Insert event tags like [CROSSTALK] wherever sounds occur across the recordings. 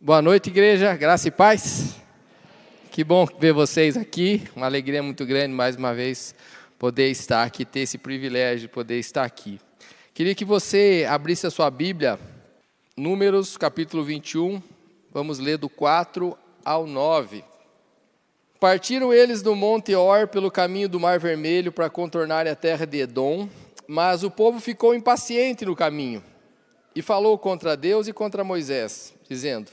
Boa noite, igreja, graça e paz. Que bom ver vocês aqui, uma alegria muito grande mais uma vez poder estar aqui, ter esse privilégio de poder estar aqui. Queria que você abrisse a sua Bíblia, Números capítulo 21, vamos ler do 4 ao 9. Partiram eles do Monte Or pelo caminho do Mar Vermelho para contornar a terra de Edom, mas o povo ficou impaciente no caminho e falou contra Deus e contra Moisés, dizendo: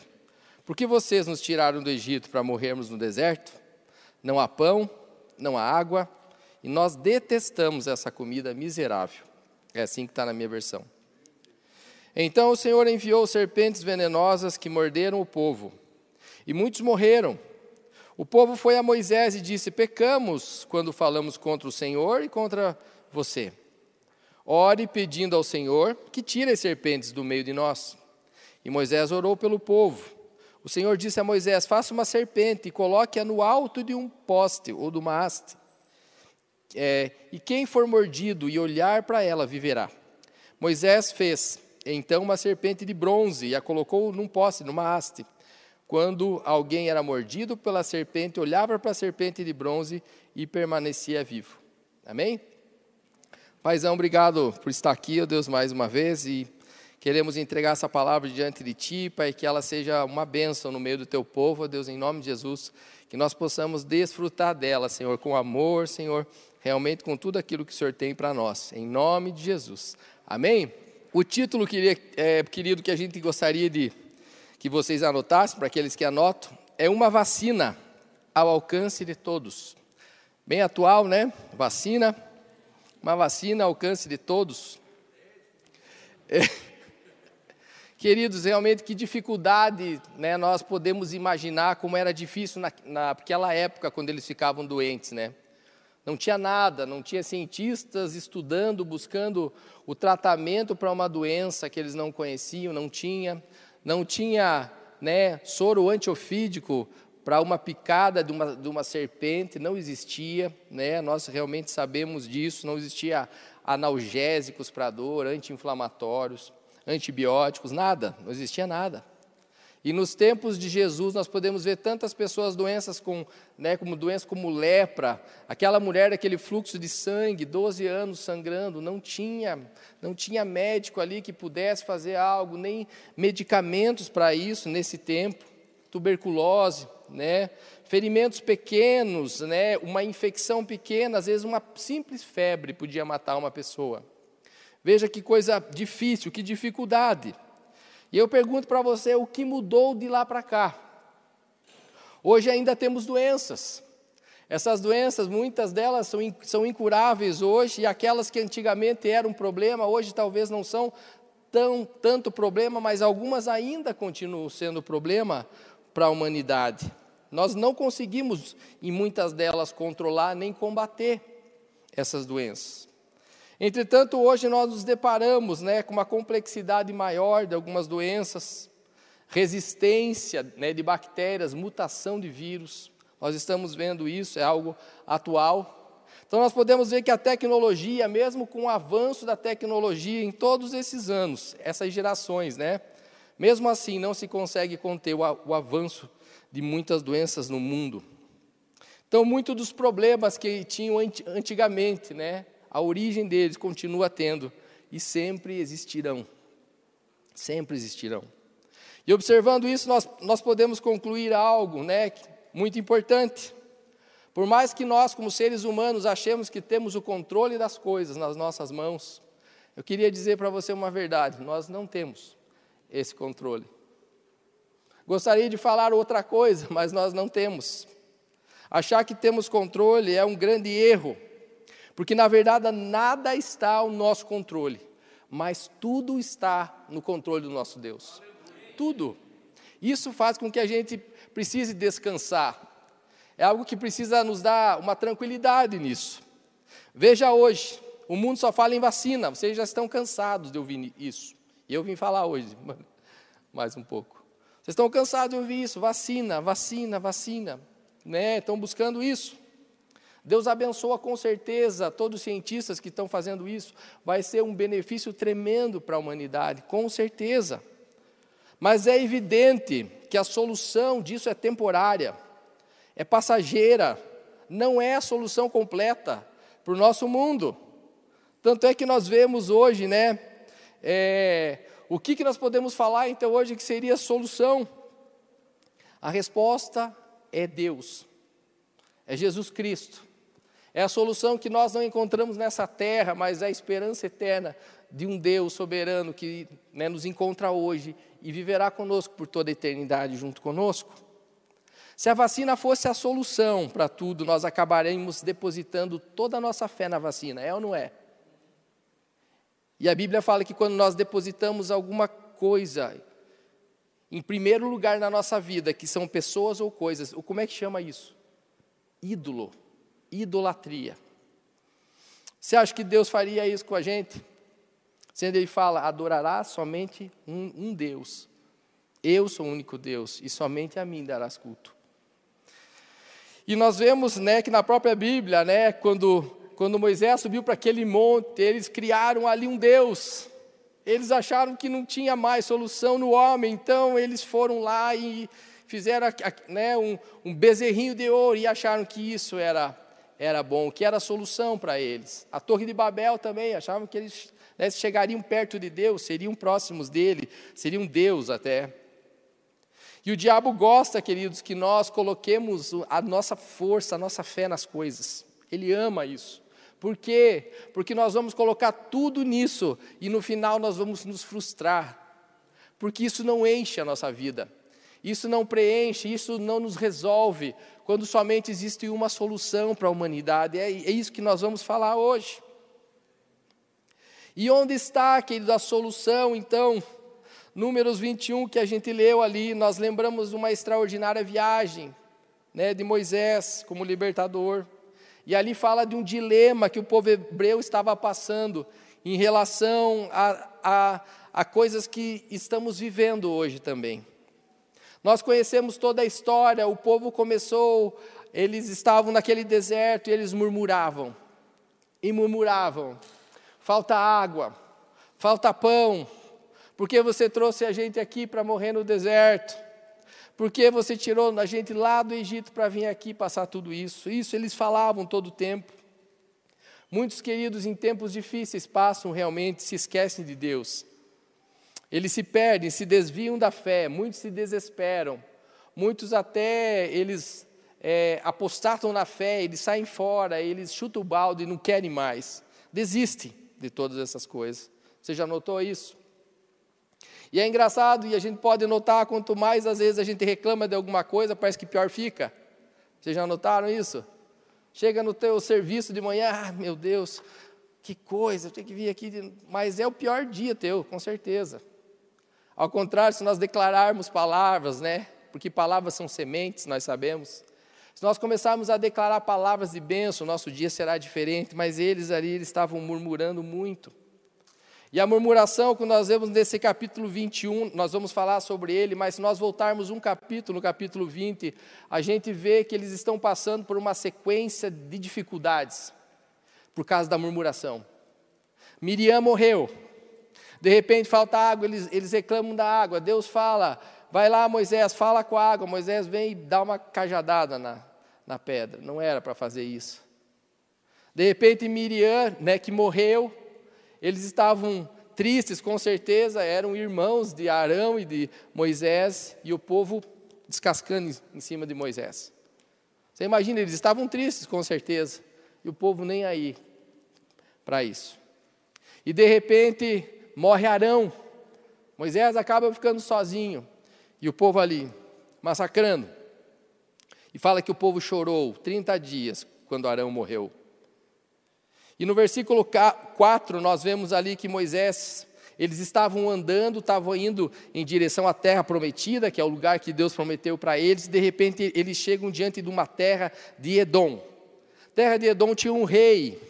por que vocês nos tiraram do Egito para morrermos no deserto? Não há pão, não há água, e nós detestamos essa comida miserável. É assim que está na minha versão. Então o Senhor enviou serpentes venenosas que morderam o povo, e muitos morreram. O povo foi a Moisés e disse: Pecamos quando falamos contra o Senhor e contra você. Ore pedindo ao Senhor que tire as serpentes do meio de nós. E Moisés orou pelo povo. O Senhor disse a Moisés: Faça uma serpente e coloque-a no alto de um poste ou de uma haste. É, e quem for mordido e olhar para ela viverá. Moisés fez então uma serpente de bronze e a colocou num poste, numa haste. Quando alguém era mordido pela serpente, olhava para a serpente de bronze e permanecia vivo. Amém? Paizão, obrigado por estar aqui, ó Deus, mais uma vez e Queremos entregar essa palavra diante de Ti, Pai, que ela seja uma bênção no meio do Teu povo, Deus, em nome de Jesus, que nós possamos desfrutar dela, Senhor, com amor, Senhor, realmente com tudo aquilo que o Senhor tem para nós, em nome de Jesus. Amém? O título, é, querido, que a gente gostaria de que vocês anotassem, para aqueles que anotam, é uma vacina ao alcance de todos. Bem atual, né? Vacina, uma vacina ao alcance de todos. É. Queridos, realmente que dificuldade né, nós podemos imaginar como era difícil na, naquela época, quando eles ficavam doentes, né? Não tinha nada, não tinha cientistas estudando, buscando o tratamento para uma doença que eles não conheciam, não tinha, não tinha né, soro antiofídico para uma picada de uma, de uma serpente, não existia, né, nós realmente sabemos disso, não existia analgésicos para dor, anti-inflamatórios antibióticos, nada, não existia nada. E nos tempos de Jesus nós podemos ver tantas pessoas doenças com, né, como doenças como lepra, aquela mulher daquele fluxo de sangue, 12 anos sangrando, não tinha, não tinha médico ali que pudesse fazer algo, nem medicamentos para isso nesse tempo, tuberculose, né, ferimentos pequenos, né, uma infecção pequena, às vezes uma simples febre podia matar uma pessoa. Veja que coisa difícil, que dificuldade. E eu pergunto para você, o que mudou de lá para cá? Hoje ainda temos doenças. Essas doenças, muitas delas são, são incuráveis hoje, e aquelas que antigamente eram um problema, hoje talvez não são tão, tanto problema, mas algumas ainda continuam sendo problema para a humanidade. Nós não conseguimos, em muitas delas, controlar nem combater essas doenças. Entretanto, hoje nós nos deparamos né, com uma complexidade maior de algumas doenças, resistência né, de bactérias, mutação de vírus. Nós estamos vendo isso, é algo atual. Então, nós podemos ver que a tecnologia, mesmo com o avanço da tecnologia em todos esses anos, essas gerações, né, mesmo assim não se consegue conter o, o avanço de muitas doenças no mundo. Então, muitos dos problemas que tinham antigamente, né, a origem deles continua tendo e sempre existirão. Sempre existirão. E observando isso, nós, nós podemos concluir algo né, muito importante. Por mais que nós, como seres humanos, achemos que temos o controle das coisas nas nossas mãos, eu queria dizer para você uma verdade: nós não temos esse controle. Gostaria de falar outra coisa, [LAUGHS] mas nós não temos. Achar que temos controle é um grande erro. Porque na verdade nada está ao nosso controle, mas tudo está no controle do nosso Deus. Tudo. Isso faz com que a gente precise descansar. É algo que precisa nos dar uma tranquilidade nisso. Veja hoje, o mundo só fala em vacina, vocês já estão cansados de ouvir isso. E eu vim falar hoje, mais um pouco. Vocês estão cansados de ouvir isso, vacina, vacina, vacina, né? Estão buscando isso. Deus abençoa com certeza todos os cientistas que estão fazendo isso. Vai ser um benefício tremendo para a humanidade, com certeza. Mas é evidente que a solução disso é temporária, é passageira, não é a solução completa para o nosso mundo. Tanto é que nós vemos hoje, né? É, o que, que nós podemos falar então hoje que seria a solução? A resposta é Deus, é Jesus Cristo. É a solução que nós não encontramos nessa terra, mas é a esperança eterna de um Deus soberano que né, nos encontra hoje e viverá conosco por toda a eternidade junto conosco. Se a vacina fosse a solução para tudo, nós acabaremos depositando toda a nossa fé na vacina, é ou não é? E a Bíblia fala que quando nós depositamos alguma coisa em primeiro lugar na nossa vida, que são pessoas ou coisas, como é que chama isso? Ídolo, idolatria. Você acha que Deus faria isso com a gente? Sendo Ele fala, adorará somente um, um Deus. Eu sou o único Deus e somente a mim darás culto. E nós vemos, né, que na própria Bíblia, né, quando quando Moisés subiu para aquele monte, eles criaram ali um Deus. Eles acharam que não tinha mais solução no homem, então eles foram lá e fizeram né, um, um bezerrinho de ouro e acharam que isso era, era bom, que era a solução para eles. A Torre de Babel também, achavam que eles né, chegariam perto de Deus, seriam próximos dele, seriam Deus até. E o diabo gosta, queridos, que nós coloquemos a nossa força, a nossa fé nas coisas. Ele ama isso. Por quê? Porque nós vamos colocar tudo nisso e no final nós vamos nos frustrar. Porque isso não enche a nossa vida. Isso não preenche, isso não nos resolve, quando somente existe uma solução para a humanidade. É, é isso que nós vamos falar hoje. E onde está, querido, a solução, então? Números 21, que a gente leu ali, nós lembramos de uma extraordinária viagem né, de Moisés como libertador. E ali fala de um dilema que o povo hebreu estava passando em relação a, a, a coisas que estamos vivendo hoje também. Nós conhecemos toda a história, o povo começou, eles estavam naquele deserto e eles murmuravam, e murmuravam: falta água, falta pão, porque você trouxe a gente aqui para morrer no deserto? Porque você tirou a gente lá do Egito para vir aqui passar tudo isso? Isso eles falavam todo o tempo. Muitos queridos em tempos difíceis passam realmente, se esquecem de Deus. Eles se perdem, se desviam da fé, muitos se desesperam, muitos até eles é, apostatam na fé, eles saem fora, eles chutam o balde e não querem mais. Desistem de todas essas coisas. Você já notou isso? E é engraçado, e a gente pode notar, quanto mais às vezes a gente reclama de alguma coisa, parece que pior fica. Vocês já notaram isso? Chega no teu serviço de manhã, ah, meu Deus, que coisa, tenho que vir aqui. Mas é o pior dia teu, com certeza. Ao contrário, se nós declararmos palavras, né? Porque palavras são sementes, nós sabemos. Se nós começarmos a declarar palavras de bênção, nosso dia será diferente, mas eles ali eles estavam murmurando muito. E a murmuração, que nós vemos nesse capítulo 21, nós vamos falar sobre ele, mas se nós voltarmos um capítulo, no capítulo 20, a gente vê que eles estão passando por uma sequência de dificuldades por causa da murmuração. Miriam morreu, de repente falta água, eles, eles reclamam da água. Deus fala, vai lá Moisés, fala com a água. Moisés vem e dá uma cajadada na, na pedra. Não era para fazer isso. De repente Miriam, né, que morreu, eles estavam tristes, com certeza, eram irmãos de Arão e de Moisés, e o povo descascando em cima de Moisés. Você imagina, eles estavam tristes, com certeza, e o povo nem aí para isso. E de repente morre Arão, Moisés acaba ficando sozinho, e o povo ali, massacrando. E fala que o povo chorou 30 dias quando Arão morreu. E no versículo 4, nós vemos ali que Moisés, eles estavam andando, estavam indo em direção à terra prometida, que é o lugar que Deus prometeu para eles, e de repente eles chegam diante de uma terra de Edom. Terra de Edom tinha um rei.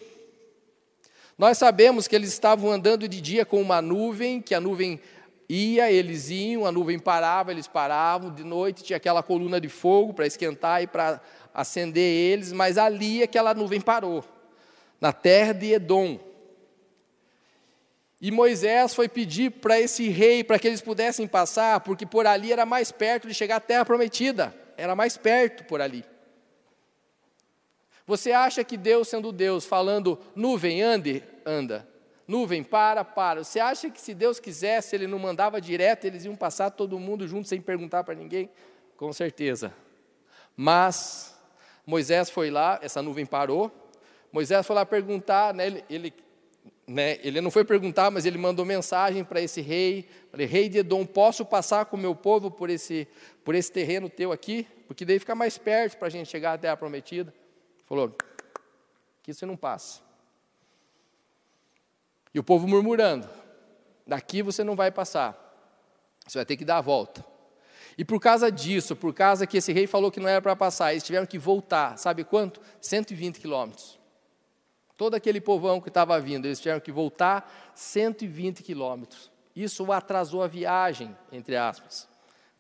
Nós sabemos que eles estavam andando de dia com uma nuvem, que a nuvem ia, eles iam, a nuvem parava, eles paravam, de noite tinha aquela coluna de fogo para esquentar e para acender eles, mas ali aquela nuvem parou na terra de Edom. E Moisés foi pedir para esse rei, para que eles pudessem passar, porque por ali era mais perto de chegar à terra prometida, era mais perto por ali. Você acha que Deus, sendo Deus, falando nuvem, ande, anda, nuvem, para, para. Você acha que se Deus quisesse, Ele não mandava direto, eles iam passar todo mundo junto sem perguntar para ninguém? Com certeza. Mas Moisés foi lá, essa nuvem parou. Moisés foi lá perguntar, né, ele, ele, né, ele não foi perguntar, mas ele mandou mensagem para esse rei. Falei, rei de Edom, posso passar com o meu povo por esse, por esse terreno teu aqui? Porque daí fica mais perto para a gente chegar até a prometida. Falou, que você não passa. E o povo murmurando: daqui você não vai passar, você vai ter que dar a volta. E por causa disso, por causa que esse rei falou que não era para passar, eles tiveram que voltar, sabe quanto? 120 quilômetros. Todo aquele povão que estava vindo, eles tiveram que voltar 120 quilômetros. Isso atrasou a viagem, entre aspas.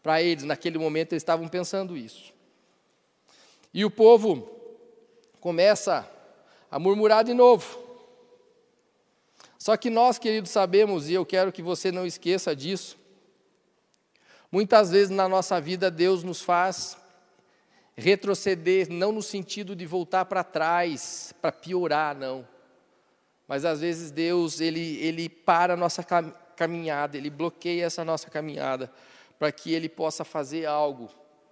Para eles, naquele momento, eles estavam pensando isso. E o povo começa a murmurar de novo. Só que nós, queridos, sabemos, e eu quero que você não esqueça disso, muitas vezes na nossa vida Deus nos faz retroceder, não no sentido de voltar para trás, para piorar, não. Mas às vezes Deus, ele, ele para a nossa caminhada, ele bloqueia essa nossa caminhada, para que ele possa fazer algo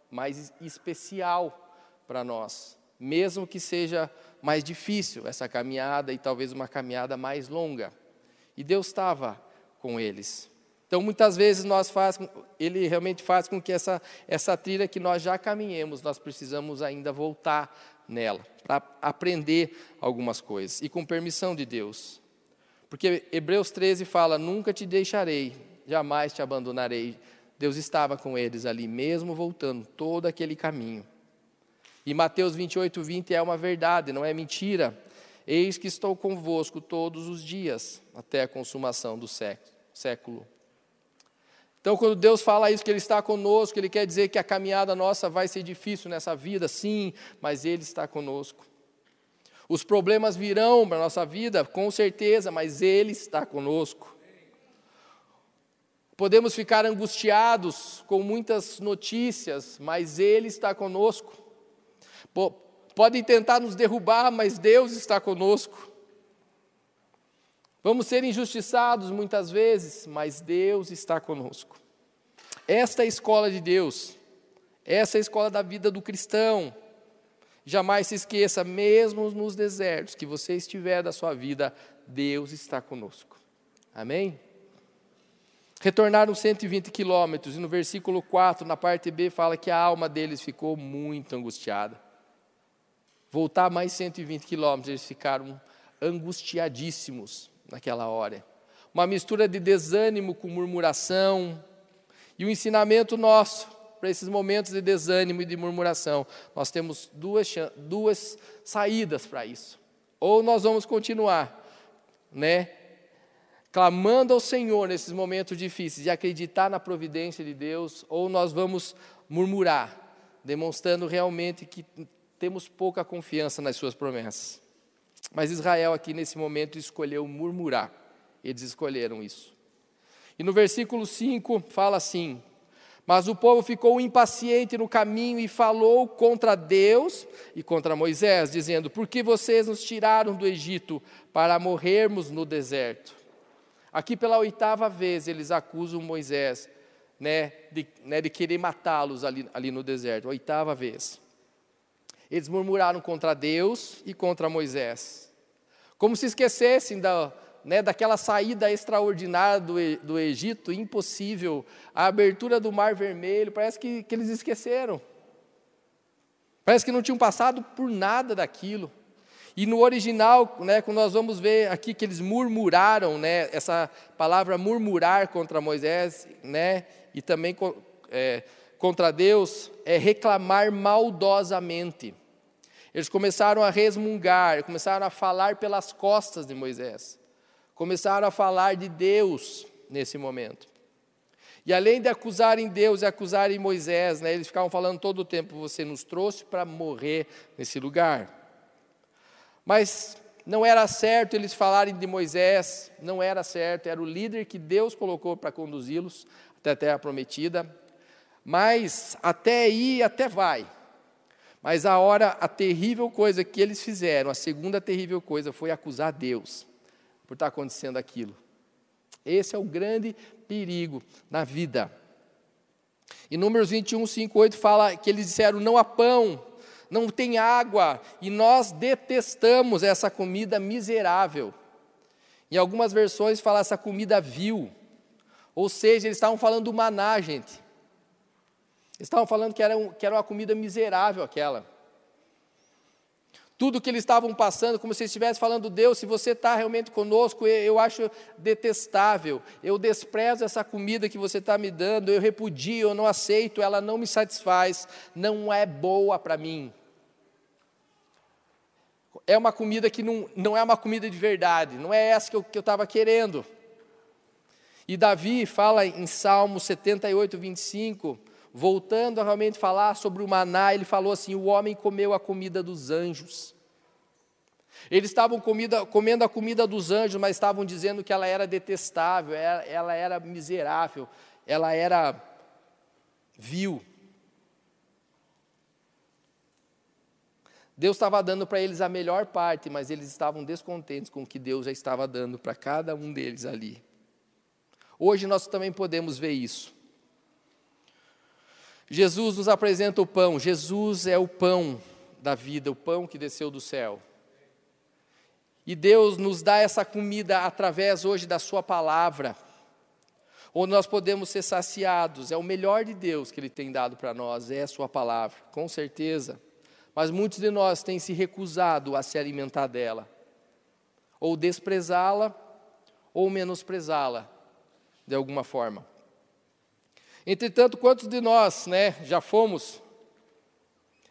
mais especial para nós, mesmo que seja mais difícil essa caminhada e talvez uma caminhada mais longa. E Deus estava com eles. Então, muitas vezes nós faz, ele realmente faz com que essa, essa trilha que nós já caminhemos, nós precisamos ainda voltar nela, para aprender algumas coisas, e com permissão de Deus. Porque Hebreus 13 fala: Nunca te deixarei, jamais te abandonarei. Deus estava com eles ali, mesmo voltando todo aquele caminho. E Mateus 28, 20 é uma verdade, não é mentira. Eis que estou convosco todos os dias, até a consumação do século. Então, quando Deus fala isso, que Ele está conosco, Ele quer dizer que a caminhada nossa vai ser difícil nessa vida, sim, mas Ele está conosco. Os problemas virão para a nossa vida, com certeza, mas Ele está conosco. Podemos ficar angustiados com muitas notícias, mas Ele está conosco. Podem tentar nos derrubar, mas Deus está conosco. Vamos ser injustiçados muitas vezes, mas Deus está conosco. Esta é a escola de Deus, essa é a escola da vida do cristão. Jamais se esqueça, mesmo nos desertos que você estiver da sua vida, Deus está conosco. Amém? Retornaram 120 quilômetros, e no versículo 4, na parte B, fala que a alma deles ficou muito angustiada voltar mais 120 quilômetros, eles ficaram angustiadíssimos naquela hora. Uma mistura de desânimo com murmuração. E o ensinamento nosso para esses momentos de desânimo e de murmuração, nós temos duas, duas saídas para isso. Ou nós vamos continuar, né, clamando ao Senhor nesses momentos difíceis e acreditar na providência de Deus, ou nós vamos murmurar, demonstrando realmente que temos pouca confiança nas suas promessas. Mas Israel, aqui nesse momento, escolheu murmurar. Eles escolheram isso. E no versículo 5 fala assim: Mas o povo ficou impaciente no caminho e falou contra Deus e contra Moisés, dizendo: Por que vocês nos tiraram do Egito para morrermos no deserto? Aqui pela oitava vez eles acusam Moisés né, de, né, de querer matá-los ali, ali no deserto, oitava vez. Eles murmuraram contra Deus e contra Moisés. Como se esquecessem da, né, daquela saída extraordinária do, do Egito, impossível, a abertura do Mar Vermelho, parece que, que eles esqueceram. Parece que não tinham passado por nada daquilo. E no original, né, quando nós vamos ver aqui que eles murmuraram, né, essa palavra murmurar contra Moisés, né, e também é, contra Deus, é reclamar maldosamente. Eles começaram a resmungar, começaram a falar pelas costas de Moisés. Começaram a falar de Deus nesse momento. E além de acusarem Deus e acusarem Moisés, né, eles ficavam falando todo o tempo: você nos trouxe para morrer nesse lugar. Mas não era certo eles falarem de Moisés, não era certo, era o líder que Deus colocou para conduzi-los até a terra prometida. Mas até aí, até vai. Mas a hora, a terrível coisa que eles fizeram, a segunda terrível coisa foi acusar Deus por estar acontecendo aquilo. Esse é o grande perigo na vida. Em Números 21, 5, 8 fala que eles disseram: não há pão, não tem água, e nós detestamos essa comida miserável. Em algumas versões fala essa comida vil. Ou seja, eles estavam falando do maná, gente. Estavam falando que era, um, que era uma comida miserável aquela. Tudo que eles estavam passando, como se estivesse falando, Deus, se você está realmente conosco, eu, eu acho detestável, eu desprezo essa comida que você está me dando, eu repudio, eu não aceito, ela não me satisfaz, não é boa para mim é uma comida que não, não é uma comida de verdade, não é essa que eu estava que eu querendo. E Davi fala em Salmo 78, 25, voltando a realmente falar sobre o maná, ele falou assim: o homem comeu a comida dos anjos. Eles estavam comida, comendo a comida dos anjos, mas estavam dizendo que ela era detestável, ela, ela era miserável, ela era vil. Deus estava dando para eles a melhor parte, mas eles estavam descontentes com o que Deus já estava dando para cada um deles ali. Hoje nós também podemos ver isso. Jesus nos apresenta o pão, Jesus é o pão da vida, o pão que desceu do céu. E Deus nos dá essa comida através hoje da Sua palavra, onde nós podemos ser saciados. É o melhor de Deus que Ele tem dado para nós, é a Sua palavra, com certeza. Mas muitos de nós têm se recusado a se alimentar dela, ou desprezá-la, ou menosprezá-la, de alguma forma. Entretanto, quantos de nós né, já fomos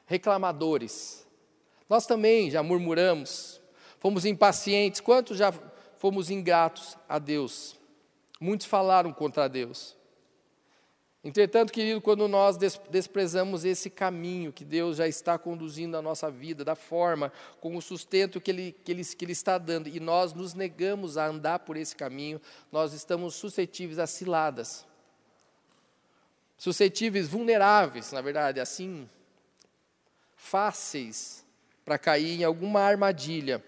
reclamadores? Nós também já murmuramos, fomos impacientes, quantos já fomos ingratos a Deus? Muitos falaram contra Deus. Entretanto, querido, quando nós desprezamos esse caminho que Deus já está conduzindo a nossa vida, da forma, com o sustento que ele, que, ele, que ele está dando, e nós nos negamos a andar por esse caminho, nós estamos suscetíveis a ciladas. Suscetíveis, vulneráveis, na verdade, assim, fáceis para cair em alguma armadilha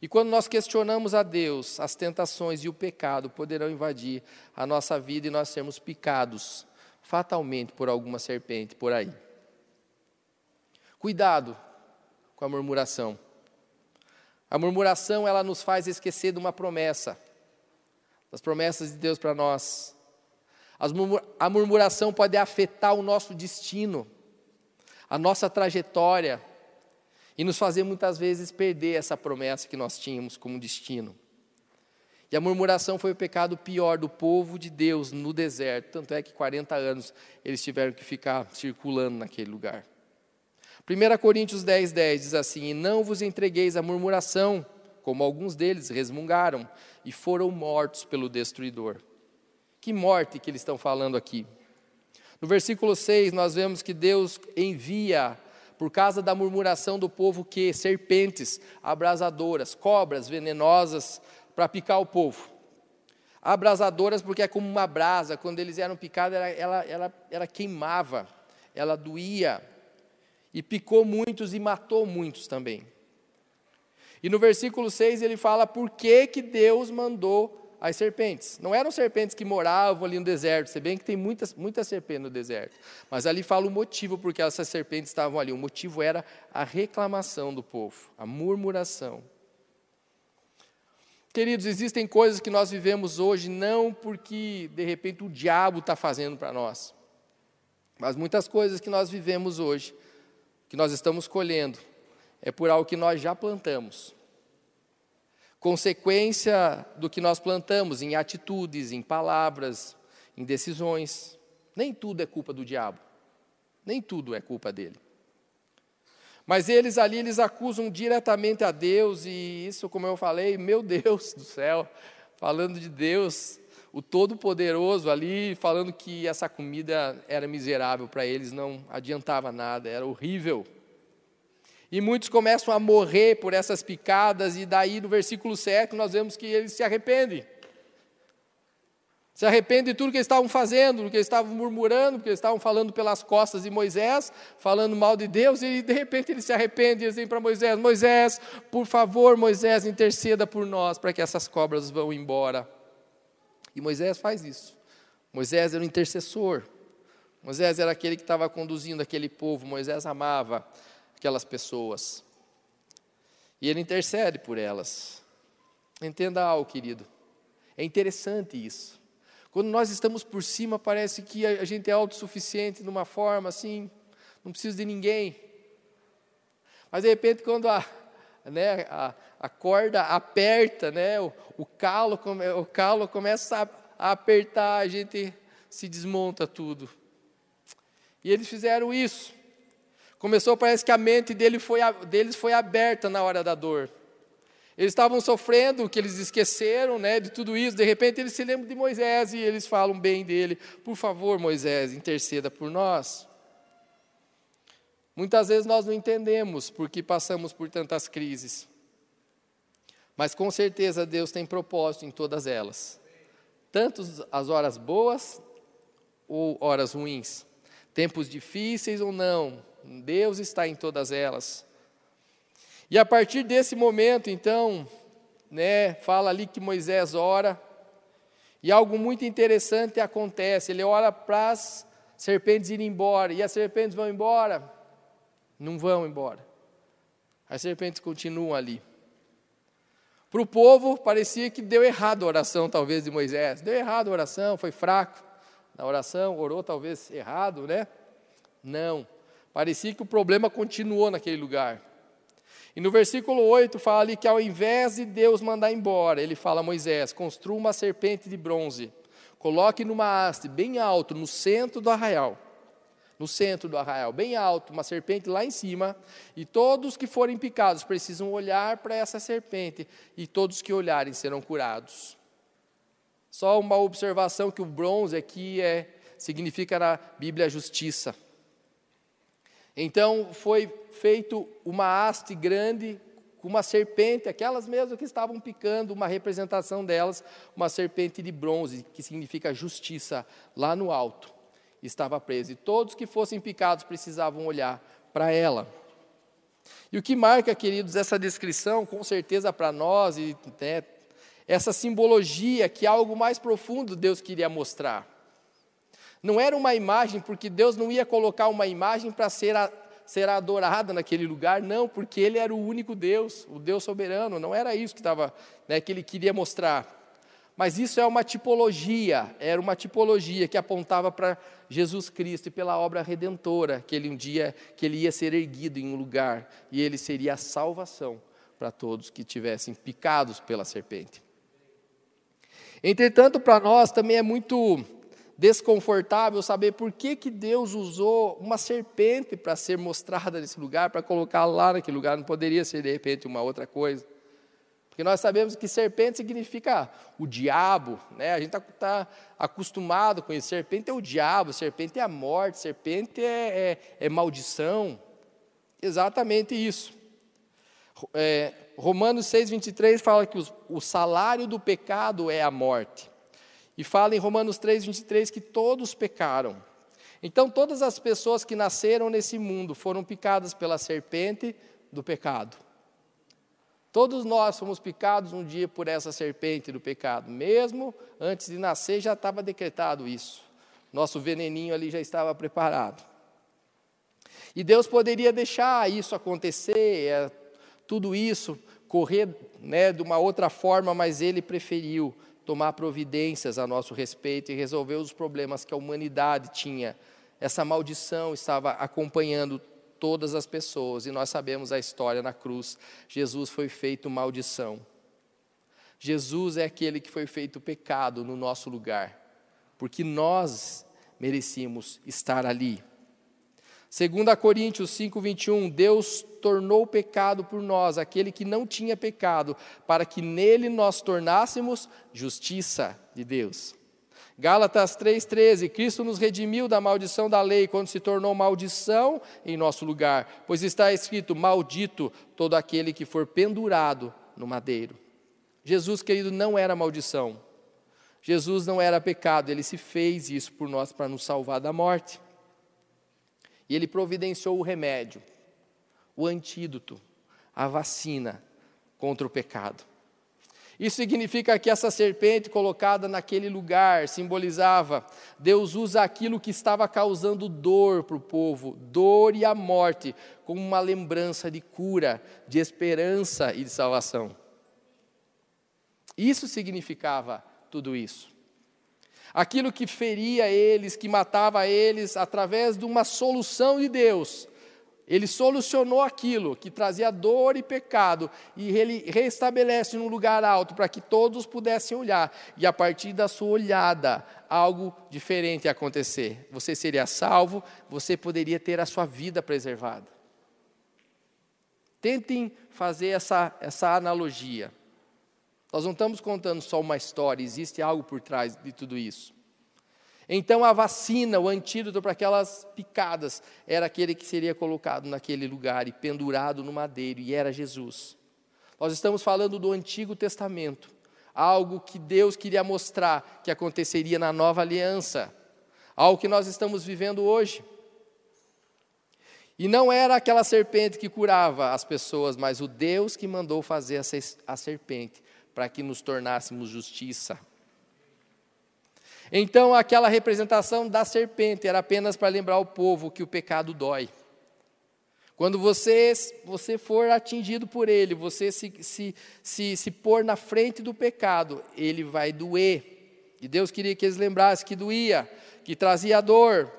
e quando nós questionamos a Deus, as tentações e o pecado poderão invadir a nossa vida e nós sermos picados fatalmente por alguma serpente por aí. Cuidado com a murmuração. A murmuração ela nos faz esquecer de uma promessa, das promessas de Deus para nós. A murmuração pode afetar o nosso destino, a nossa trajetória, e nos fazer muitas vezes perder essa promessa que nós tínhamos como destino. E a murmuração foi o pecado pior do povo de Deus no deserto, tanto é que 40 anos eles tiveram que ficar circulando naquele lugar. 1 Coríntios 10, 10 diz assim: E não vos entregueis à murmuração, como alguns deles resmungaram e foram mortos pelo destruidor. Que morte que eles estão falando aqui? No versículo 6, nós vemos que Deus envia por causa da murmuração do povo que serpentes abrasadoras, cobras venenosas para picar o povo. Abrasadoras porque é como uma brasa, quando eles eram picados, ela, ela, ela, ela queimava, ela doía, e picou muitos e matou muitos também. E no versículo 6 ele fala por que, que Deus mandou as serpentes. Não eram serpentes que moravam ali no deserto, se bem que tem muitas, muitas serpentes no deserto. Mas ali fala o motivo porque essas serpentes estavam ali. O motivo era a reclamação do povo, a murmuração. Queridos, existem coisas que nós vivemos hoje não porque de repente o diabo está fazendo para nós, mas muitas coisas que nós vivemos hoje, que nós estamos colhendo, é por algo que nós já plantamos consequência do que nós plantamos em atitudes, em palavras, em decisões. Nem tudo é culpa do diabo. Nem tudo é culpa dele. Mas eles ali, eles acusam diretamente a Deus, e isso, como eu falei, meu Deus do céu, falando de Deus, o Todo-Poderoso ali, falando que essa comida era miserável para eles, não adiantava nada, era horrível. E muitos começam a morrer por essas picadas, e daí no versículo 7 nós vemos que eles se arrependem. Se arrependem de tudo que eles estavam fazendo, do que eles estavam murmurando, porque eles estavam falando pelas costas de Moisés, falando mal de Deus, e de repente eles se arrependem e dizem para Moisés: Moisés, por favor, Moisés, interceda por nós, para que essas cobras vão embora. E Moisés faz isso. Moisés era o intercessor. Moisés era aquele que estava conduzindo aquele povo. Moisés amava aquelas pessoas. E ele intercede por elas. Entenda algo, querido. É interessante isso. Quando nós estamos por cima, parece que a gente é autossuficiente de uma forma assim, não precisa de ninguém. Mas de repente, quando a, né, a, a corda aperta, né, o, o, calo, o calo começa a, a apertar, a gente se desmonta tudo. E eles fizeram isso. Começou, parece que a mente dele foi, deles foi aberta na hora da dor. Eles estavam sofrendo, que eles esqueceram né, de tudo isso. De repente, eles se lembram de Moisés e eles falam bem dele. Por favor, Moisés, interceda por nós. Muitas vezes nós não entendemos porque passamos por tantas crises. Mas com certeza Deus tem propósito em todas elas. Tanto as horas boas ou horas ruins. Tempos difíceis ou não, Deus está em todas elas. E a partir desse momento, então, né, fala ali que Moisés ora, e algo muito interessante acontece. Ele ora para as serpentes irem embora, e as serpentes vão embora? Não vão embora. As serpentes continuam ali. Para o povo, parecia que deu errado a oração, talvez, de Moisés. Deu errado a oração, foi fraco na oração, orou talvez errado, né? Não. Parecia que o problema continuou naquele lugar. E no versículo 8 fala ali que ao invés de Deus mandar embora, ele fala a Moisés: construa uma serpente de bronze, coloque numa haste bem alto, no centro do arraial. No centro do arraial, bem alto, uma serpente lá em cima, e todos que forem picados precisam olhar para essa serpente, e todos que olharem serão curados. Só uma observação que o bronze aqui é significa na Bíblia justiça. Então foi feito uma haste grande com uma serpente, aquelas mesmas que estavam picando, uma representação delas, uma serpente de bronze, que significa justiça, lá no alto, estava presa. E todos que fossem picados precisavam olhar para ela. E o que marca, queridos, essa descrição, com certeza para nós, e né, essa simbologia que algo mais profundo Deus queria mostrar. Não era uma imagem, porque Deus não ia colocar uma imagem para ser, ser adorada naquele lugar, não, porque Ele era o único Deus, o Deus soberano, não era isso que, tava, né, que Ele queria mostrar. Mas isso é uma tipologia, era uma tipologia que apontava para Jesus Cristo e pela obra redentora, que ele um dia que ele ia ser erguido em um lugar e ele seria a salvação para todos que tivessem picados pela serpente. Entretanto, para nós também é muito desconfortável saber por que, que Deus usou uma serpente para ser mostrada nesse lugar, para colocar lá naquele lugar, não poderia ser de repente uma outra coisa. Porque nós sabemos que serpente significa o diabo, né? a gente está tá acostumado com isso. Serpente é o diabo, serpente é a morte, serpente é, é, é maldição. Exatamente isso. É, Romanos 6,23 fala que os, o salário do pecado é a morte. E fala em Romanos 3, 23 que todos pecaram. Então, todas as pessoas que nasceram nesse mundo foram picadas pela serpente do pecado. Todos nós fomos picados um dia por essa serpente do pecado. Mesmo antes de nascer já estava decretado isso. Nosso veneninho ali já estava preparado. E Deus poderia deixar isso acontecer, é, tudo isso correr né, de uma outra forma, mas Ele preferiu tomar providências a nosso respeito e resolver os problemas que a humanidade tinha. Essa maldição estava acompanhando todas as pessoas, e nós sabemos a história na cruz. Jesus foi feito maldição. Jesus é aquele que foi feito pecado no nosso lugar, porque nós merecíamos estar ali. 2 Coríntios 5, 21, Deus tornou pecado por nós, aquele que não tinha pecado, para que nele nós tornássemos justiça de Deus. Gálatas 3,13: Cristo nos redimiu da maldição da lei quando se tornou maldição em nosso lugar, pois está escrito: Maldito todo aquele que for pendurado no madeiro. Jesus, querido, não era maldição. Jesus não era pecado, ele se fez isso por nós para nos salvar da morte. E ele providenciou o remédio, o antídoto, a vacina contra o pecado. Isso significa que essa serpente colocada naquele lugar simbolizava Deus usa aquilo que estava causando dor para o povo, dor e a morte, como uma lembrança de cura, de esperança e de salvação. Isso significava tudo isso. Aquilo que feria eles, que matava eles, através de uma solução de Deus, ele solucionou aquilo que trazia dor e pecado e ele restabelece num lugar alto para que todos pudessem olhar e a partir da sua olhada algo diferente acontecer. Você seria salvo, você poderia ter a sua vida preservada. Tentem fazer essa, essa analogia. Nós não estamos contando só uma história, existe algo por trás de tudo isso. Então a vacina, o antídoto para aquelas picadas, era aquele que seria colocado naquele lugar e pendurado no madeiro, e era Jesus. Nós estamos falando do Antigo Testamento, algo que Deus queria mostrar que aconteceria na nova aliança, algo que nós estamos vivendo hoje. E não era aquela serpente que curava as pessoas, mas o Deus que mandou fazer a serpente para que nos tornássemos justiça. Então, aquela representação da serpente era apenas para lembrar o povo que o pecado dói. Quando você, você for atingido por ele, você se, se, se, se pôr na frente do pecado, ele vai doer. E Deus queria que eles lembrassem que doía, que trazia dor.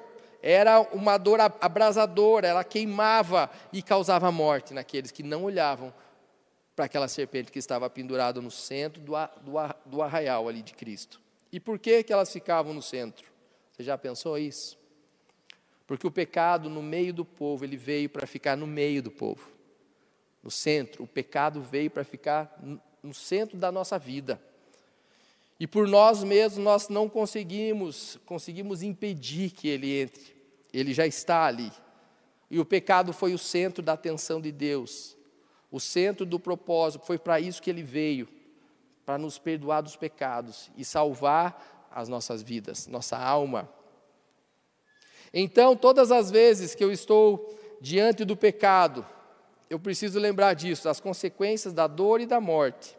Era uma dor abrasadora, ela queimava e causava morte naqueles que não olhavam para aquela serpente que estava pendurada no centro do, do, arraial ali de Cristo. E por que, que elas ficavam no centro? Você já pensou isso? Porque o pecado no meio do povo, ele veio para ficar no meio do povo. No centro, o pecado veio para ficar no centro da nossa vida. E por nós mesmos nós não conseguimos, conseguimos impedir que ele entre. Ele já está ali. E o pecado foi o centro da atenção de Deus. O centro do propósito, foi para isso que ele veio para nos perdoar dos pecados e salvar as nossas vidas, nossa alma. Então, todas as vezes que eu estou diante do pecado, eu preciso lembrar disso, das consequências da dor e da morte,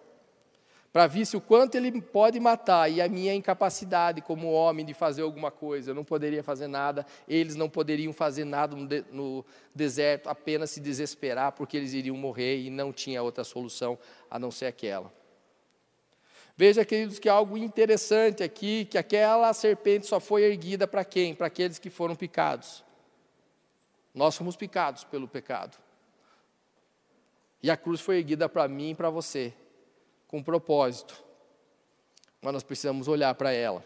para ver se o quanto ele pode matar e a minha incapacidade como homem de fazer alguma coisa. Eu não poderia fazer nada, eles não poderiam fazer nada no, de, no deserto, apenas se desesperar porque eles iriam morrer e não tinha outra solução a não ser aquela. Veja, queridos, que algo interessante aqui, que aquela serpente só foi erguida para quem? Para aqueles que foram picados. Nós fomos picados pelo pecado. E a cruz foi erguida para mim e para você, com propósito. Mas nós precisamos olhar para ela.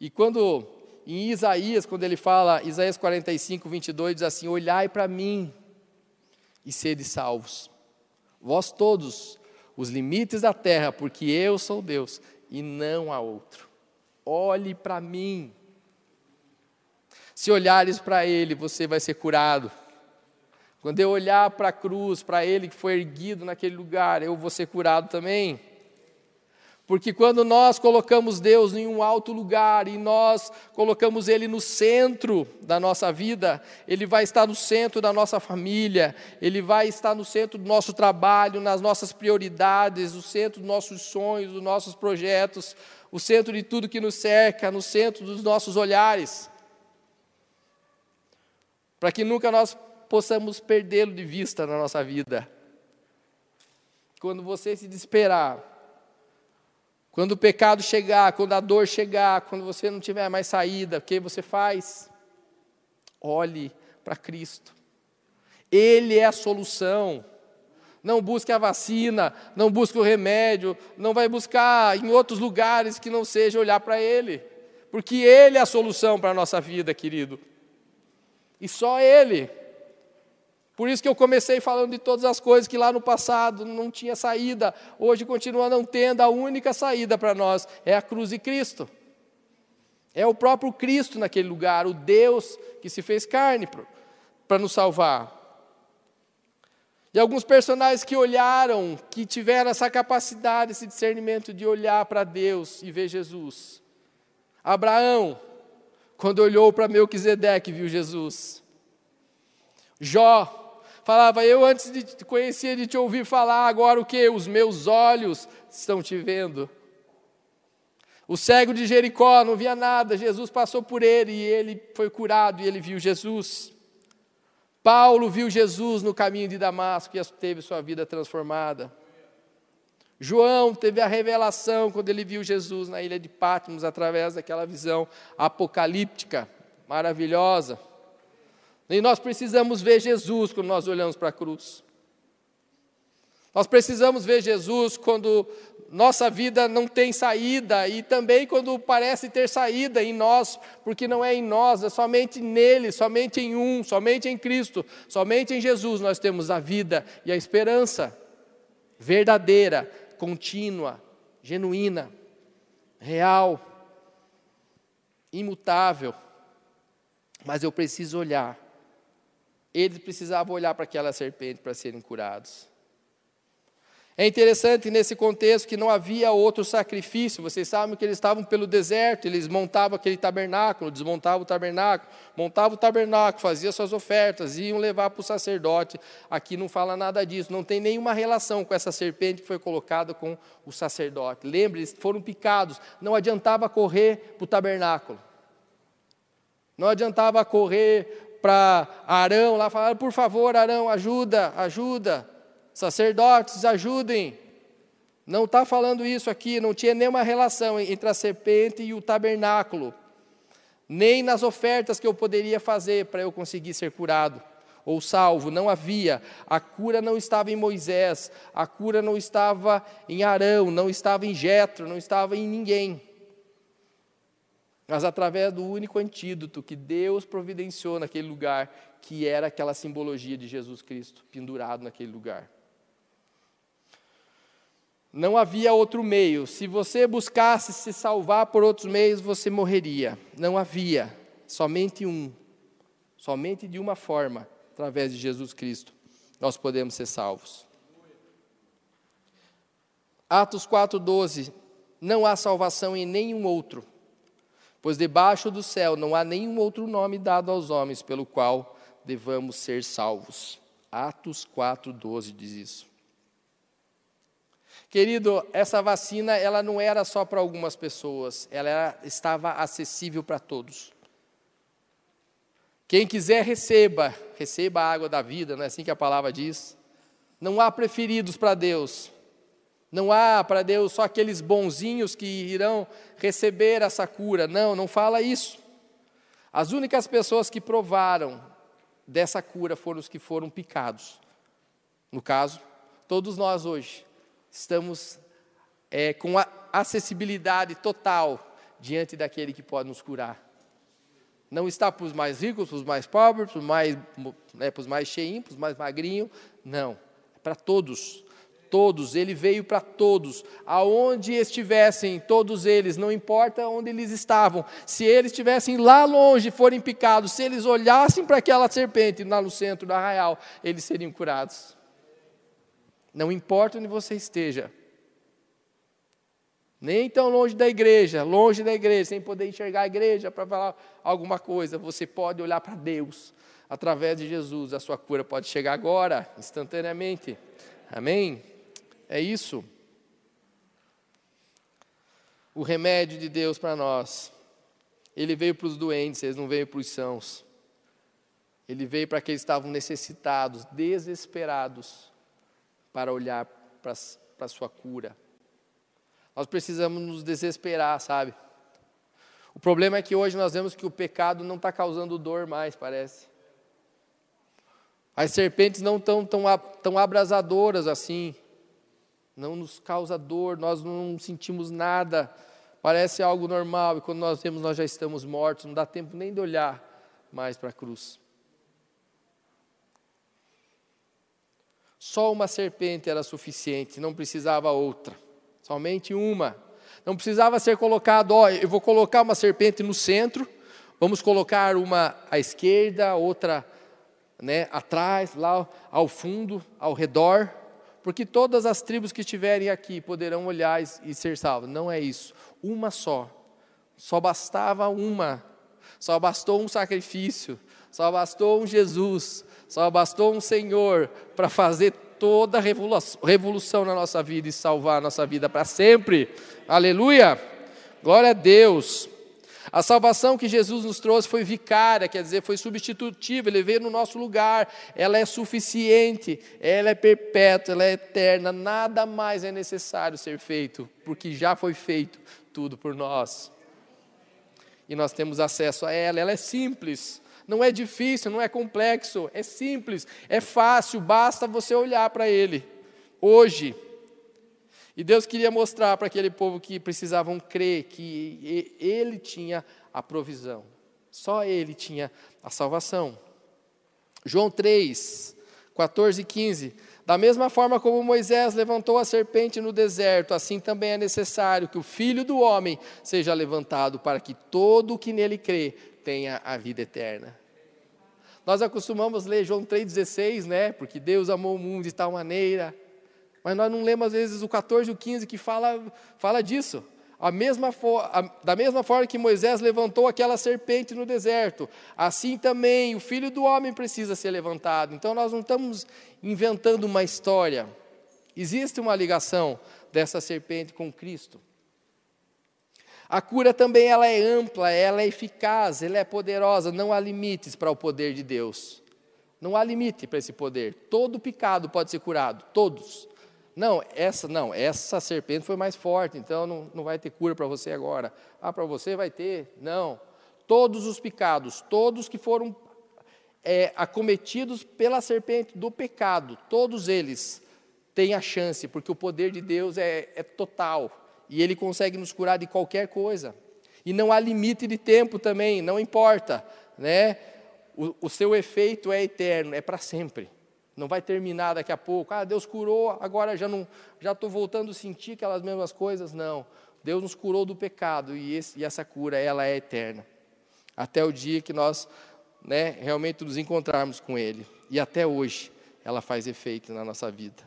E quando, em Isaías, quando ele fala, Isaías 45, 22, diz assim: Olhai para mim e sede salvos, vós todos os limites da terra, porque eu sou Deus e não há outro. Olhe para mim. Se olhares para Ele, você vai ser curado. Quando eu olhar para a cruz, para Ele que foi erguido naquele lugar, eu vou ser curado também. Porque quando nós colocamos Deus em um alto lugar e nós colocamos Ele no centro da nossa vida, Ele vai estar no centro da nossa família, Ele vai estar no centro do nosso trabalho, nas nossas prioridades, no centro dos nossos sonhos, dos nossos projetos, o centro de tudo que nos cerca, no centro dos nossos olhares. Para que nunca nós possamos perdê-lo de vista na nossa vida. Quando você se desesperar, quando o pecado chegar, quando a dor chegar, quando você não tiver mais saída, o que você faz? Olhe para Cristo. Ele é a solução. Não busque a vacina, não busque o remédio, não vai buscar em outros lugares que não seja olhar para Ele, porque Ele é a solução para a nossa vida, querido. E só Ele. Por isso que eu comecei falando de todas as coisas que lá no passado não tinha saída, hoje continua não tendo, a única saída para nós é a cruz de Cristo. É o próprio Cristo naquele lugar, o Deus que se fez carne para nos salvar. E alguns personagens que olharam, que tiveram essa capacidade, esse discernimento de olhar para Deus e ver Jesus. Abraão, quando olhou para Melquisedeque, viu Jesus. Jó, falava, eu antes de te conhecer, de te ouvir falar, agora o que? Os meus olhos estão te vendo. O cego de Jericó não via nada, Jesus passou por ele e ele foi curado e ele viu Jesus. Paulo viu Jesus no caminho de Damasco e teve sua vida transformada. João teve a revelação quando ele viu Jesus na ilha de Patmos através daquela visão apocalíptica maravilhosa. E nós precisamos ver Jesus quando nós olhamos para a cruz. Nós precisamos ver Jesus quando nossa vida não tem saída e também quando parece ter saída em nós, porque não é em nós, é somente nele, somente em um, somente em Cristo, somente em Jesus nós temos a vida e a esperança verdadeira, contínua, genuína, real, imutável. Mas eu preciso olhar. Eles precisavam olhar para aquela serpente para serem curados. É interessante nesse contexto que não havia outro sacrifício. Vocês sabem que eles estavam pelo deserto, eles montavam aquele tabernáculo, desmontavam o tabernáculo, montavam o tabernáculo, faziam suas ofertas, iam levar para o sacerdote. Aqui não fala nada disso, não tem nenhuma relação com essa serpente que foi colocada com o sacerdote. Lembre, eles foram picados, não adiantava correr para o tabernáculo. Não adiantava correr para Arão lá falar, por favor, Arão, ajuda, ajuda. Sacerdotes, ajudem. Não está falando isso aqui, não tinha nenhuma relação entre a serpente e o tabernáculo, nem nas ofertas que eu poderia fazer para eu conseguir ser curado ou salvo, não havia. A cura não estava em Moisés, a cura não estava em Arão, não estava em Jetro, não estava em ninguém. Mas através do único antídoto que Deus providenciou naquele lugar, que era aquela simbologia de Jesus Cristo pendurado naquele lugar. Não havia outro meio. Se você buscasse se salvar por outros meios, você morreria. Não havia. Somente um. Somente de uma forma, através de Jesus Cristo, nós podemos ser salvos. Atos 4,12: Não há salvação em nenhum outro, pois debaixo do céu não há nenhum outro nome dado aos homens pelo qual devamos ser salvos. Atos 4,12 diz isso. Querido, essa vacina ela não era só para algumas pessoas, ela era, estava acessível para todos. Quem quiser receba, receba a água da vida, não é assim que a palavra diz? Não há preferidos para Deus. Não há para Deus só aqueles bonzinhos que irão receber essa cura. Não, não fala isso. As únicas pessoas que provaram dessa cura foram os que foram picados. No caso, todos nós hoje estamos é, com a acessibilidade total diante daquele que pode nos curar. Não está para os mais ricos, para os mais pobres, para os mais, né, para os mais cheinhos, para os mais magrinhos. Não. É para todos. Todos. Ele veio para todos. Aonde estivessem, todos eles, não importa onde eles estavam. Se eles estivessem lá longe, forem picados, se eles olhassem para aquela serpente lá no centro do arraial, eles seriam curados. Não importa onde você esteja. Nem tão longe da igreja, longe da igreja, sem poder enxergar a igreja para falar alguma coisa. Você pode olhar para Deus através de Jesus. A sua cura pode chegar agora, instantaneamente. Amém? É isso. O remédio de Deus para nós. Ele veio para os doentes, ele não veio para os sãos. Ele veio para aqueles que estavam necessitados, desesperados para olhar para a sua cura. Nós precisamos nos desesperar, sabe? O problema é que hoje nós vemos que o pecado não está causando dor mais, parece. As serpentes não estão tão, tão abrasadoras assim, não nos causa dor, nós não sentimos nada, parece algo normal, e quando nós vemos nós já estamos mortos, não dá tempo nem de olhar mais para a cruz. Só uma serpente era suficiente, não precisava outra. Somente uma. Não precisava ser colocado, ó, eu vou colocar uma serpente no centro, vamos colocar uma à esquerda, outra né, atrás, lá ao fundo, ao redor, porque todas as tribos que estiverem aqui poderão olhar e ser salvas. Não é isso. Uma só. Só bastava uma. Só bastou um sacrifício. Só bastou um Jesus. Só bastou um Senhor para fazer toda a revolução na nossa vida e salvar a nossa vida para sempre. Aleluia! Glória a Deus. A salvação que Jesus nos trouxe foi vicária, quer dizer, foi substitutiva, ele veio no nosso lugar, ela é suficiente, ela é perpétua, ela é eterna, nada mais é necessário ser feito, porque já foi feito tudo por nós. E nós temos acesso a ela, ela é simples, não é difícil, não é complexo, é simples, é fácil, basta você olhar para ele. Hoje, e Deus queria mostrar para aquele povo que precisavam crer que Ele tinha a provisão, só Ele tinha a salvação. João 3, 14 e 15. Da mesma forma como Moisés levantou a serpente no deserto, assim também é necessário que o filho do homem seja levantado, para que todo o que nele crê tenha a vida eterna. Nós acostumamos ler João 3,16, né? Porque Deus amou o mundo de tal maneira mas nós não lemos às vezes o 14 e o 15 que fala, fala disso. A mesma a, da mesma forma que Moisés levantou aquela serpente no deserto, assim também o filho do homem precisa ser levantado. Então nós não estamos inventando uma história. Existe uma ligação dessa serpente com Cristo. A cura também ela é ampla, ela é eficaz, ela é poderosa, não há limites para o poder de Deus. Não há limite para esse poder. Todo pecado pode ser curado, todos. Não, essa não, essa serpente foi mais forte, então não, não vai ter cura para você agora. Ah, para você vai ter. Não. Todos os pecados, todos que foram é, acometidos pela serpente do pecado, todos eles têm a chance, porque o poder de Deus é, é total e Ele consegue nos curar de qualquer coisa. E não há limite de tempo também, não importa, né? O, o seu efeito é eterno, é para sempre. Não vai terminar daqui a pouco. Ah, Deus curou, agora já não, já estou voltando a sentir aquelas mesmas coisas. Não. Deus nos curou do pecado e, esse, e essa cura ela é eterna. Até o dia que nós né, realmente nos encontrarmos com Ele. E até hoje ela faz efeito na nossa vida.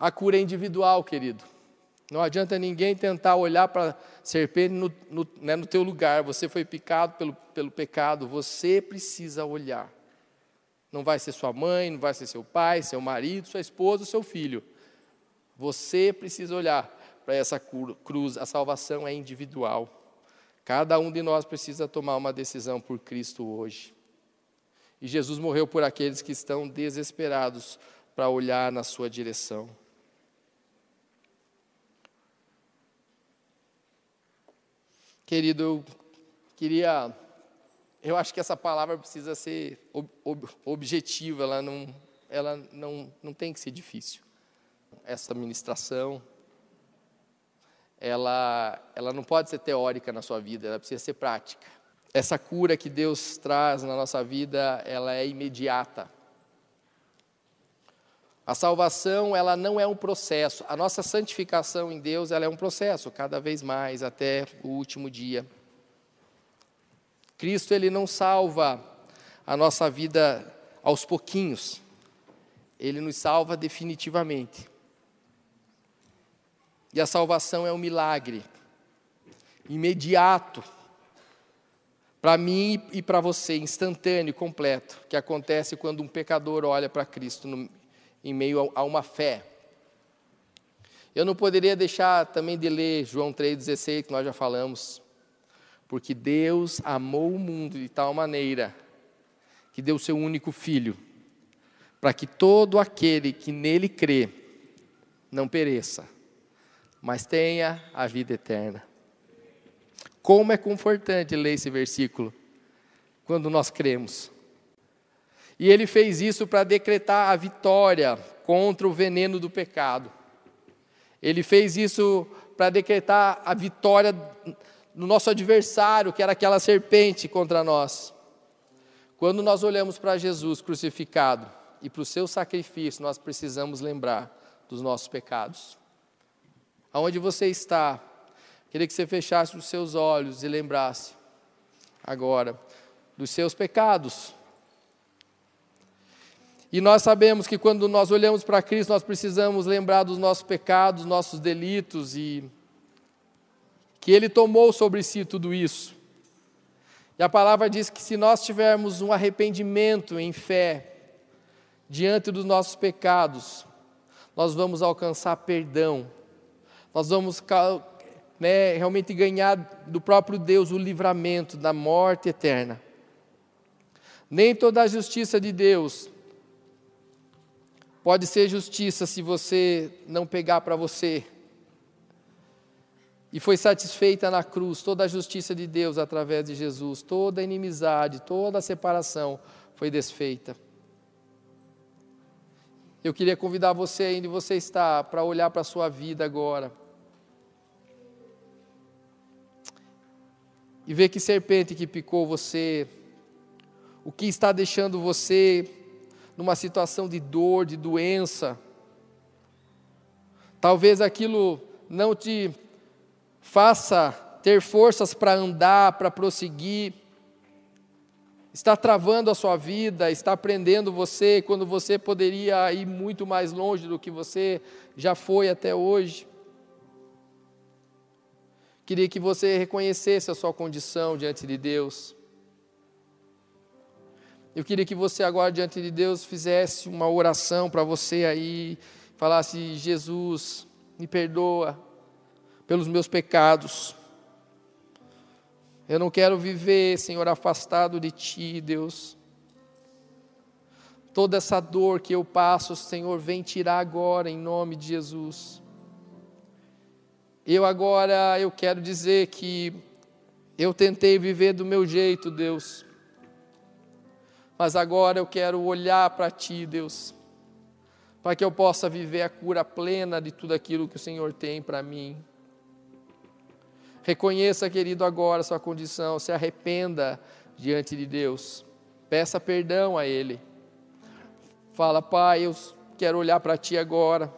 A cura é individual, querido. Não adianta ninguém tentar olhar para a serpente no, no, né, no teu lugar. Você foi picado pelo, pelo pecado, você precisa olhar. Não vai ser sua mãe, não vai ser seu pai, seu marido, sua esposa, seu filho. Você precisa olhar para essa cruz. A salvação é individual. Cada um de nós precisa tomar uma decisão por Cristo hoje. E Jesus morreu por aqueles que estão desesperados para olhar na sua direção. Querido, eu queria eu acho que essa palavra precisa ser ob, ob, objetiva, ela, não, ela não, não tem que ser difícil. Essa ministração, ela, ela não pode ser teórica na sua vida, ela precisa ser prática. Essa cura que Deus traz na nossa vida, ela é imediata. A salvação, ela não é um processo. A nossa santificação em Deus, ela é um processo, cada vez mais, até o último dia. Cristo ele não salva a nossa vida aos pouquinhos. Ele nos salva definitivamente. E a salvação é um milagre imediato para mim e para você, instantâneo, completo, que acontece quando um pecador olha para Cristo no, em meio a, a uma fé. Eu não poderia deixar também de ler João 3,16, que nós já falamos. Porque Deus amou o mundo de tal maneira que deu seu único filho, para que todo aquele que nele crê não pereça, mas tenha a vida eterna. Como é confortante ler esse versículo quando nós cremos. E ele fez isso para decretar a vitória contra o veneno do pecado. Ele fez isso para decretar a vitória no nosso adversário, que era aquela serpente contra nós. Quando nós olhamos para Jesus crucificado, e para o seu sacrifício, nós precisamos lembrar dos nossos pecados. Aonde você está, queria que você fechasse os seus olhos e lembrasse agora dos seus pecados. E nós sabemos que quando nós olhamos para Cristo, nós precisamos lembrar dos nossos pecados, nossos delitos e que Ele tomou sobre si tudo isso. E a palavra diz que se nós tivermos um arrependimento em fé diante dos nossos pecados, nós vamos alcançar perdão, nós vamos né, realmente ganhar do próprio Deus o livramento da morte eterna. Nem toda a justiça de Deus Pode ser justiça se você não pegar para você. E foi satisfeita na cruz toda a justiça de Deus através de Jesus, toda a inimizade, toda a separação foi desfeita. Eu queria convidar você, onde você está, para olhar para a sua vida agora. E ver que serpente que picou você, o que está deixando você numa situação de dor, de doença. Talvez aquilo não te faça ter forças para andar, para prosseguir. Está travando a sua vida, está prendendo você quando você poderia ir muito mais longe do que você já foi até hoje. Queria que você reconhecesse a sua condição diante de Deus. Eu queria que você agora, diante de Deus, fizesse uma oração para você aí, falasse: Jesus, me perdoa pelos meus pecados. Eu não quero viver, Senhor, afastado de Ti, Deus. Toda essa dor que eu passo, Senhor, vem tirar agora, em nome de Jesus. Eu agora, eu quero dizer que eu tentei viver do meu jeito, Deus mas agora eu quero olhar para Ti, Deus, para que eu possa viver a cura plena de tudo aquilo que o Senhor tem para mim. Reconheça, querido, agora sua condição, se arrependa diante de Deus, peça perdão a Ele. Fala, Pai, eu quero olhar para Ti agora,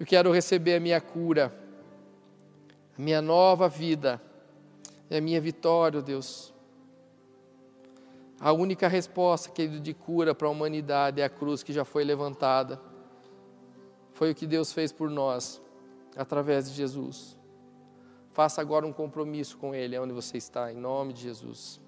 eu quero receber a minha cura, a minha nova vida, a minha vitória, Deus. A única resposta, querido, de cura para a humanidade é a cruz que já foi levantada. Foi o que Deus fez por nós, através de Jesus. Faça agora um compromisso com Ele, onde você está, em nome de Jesus.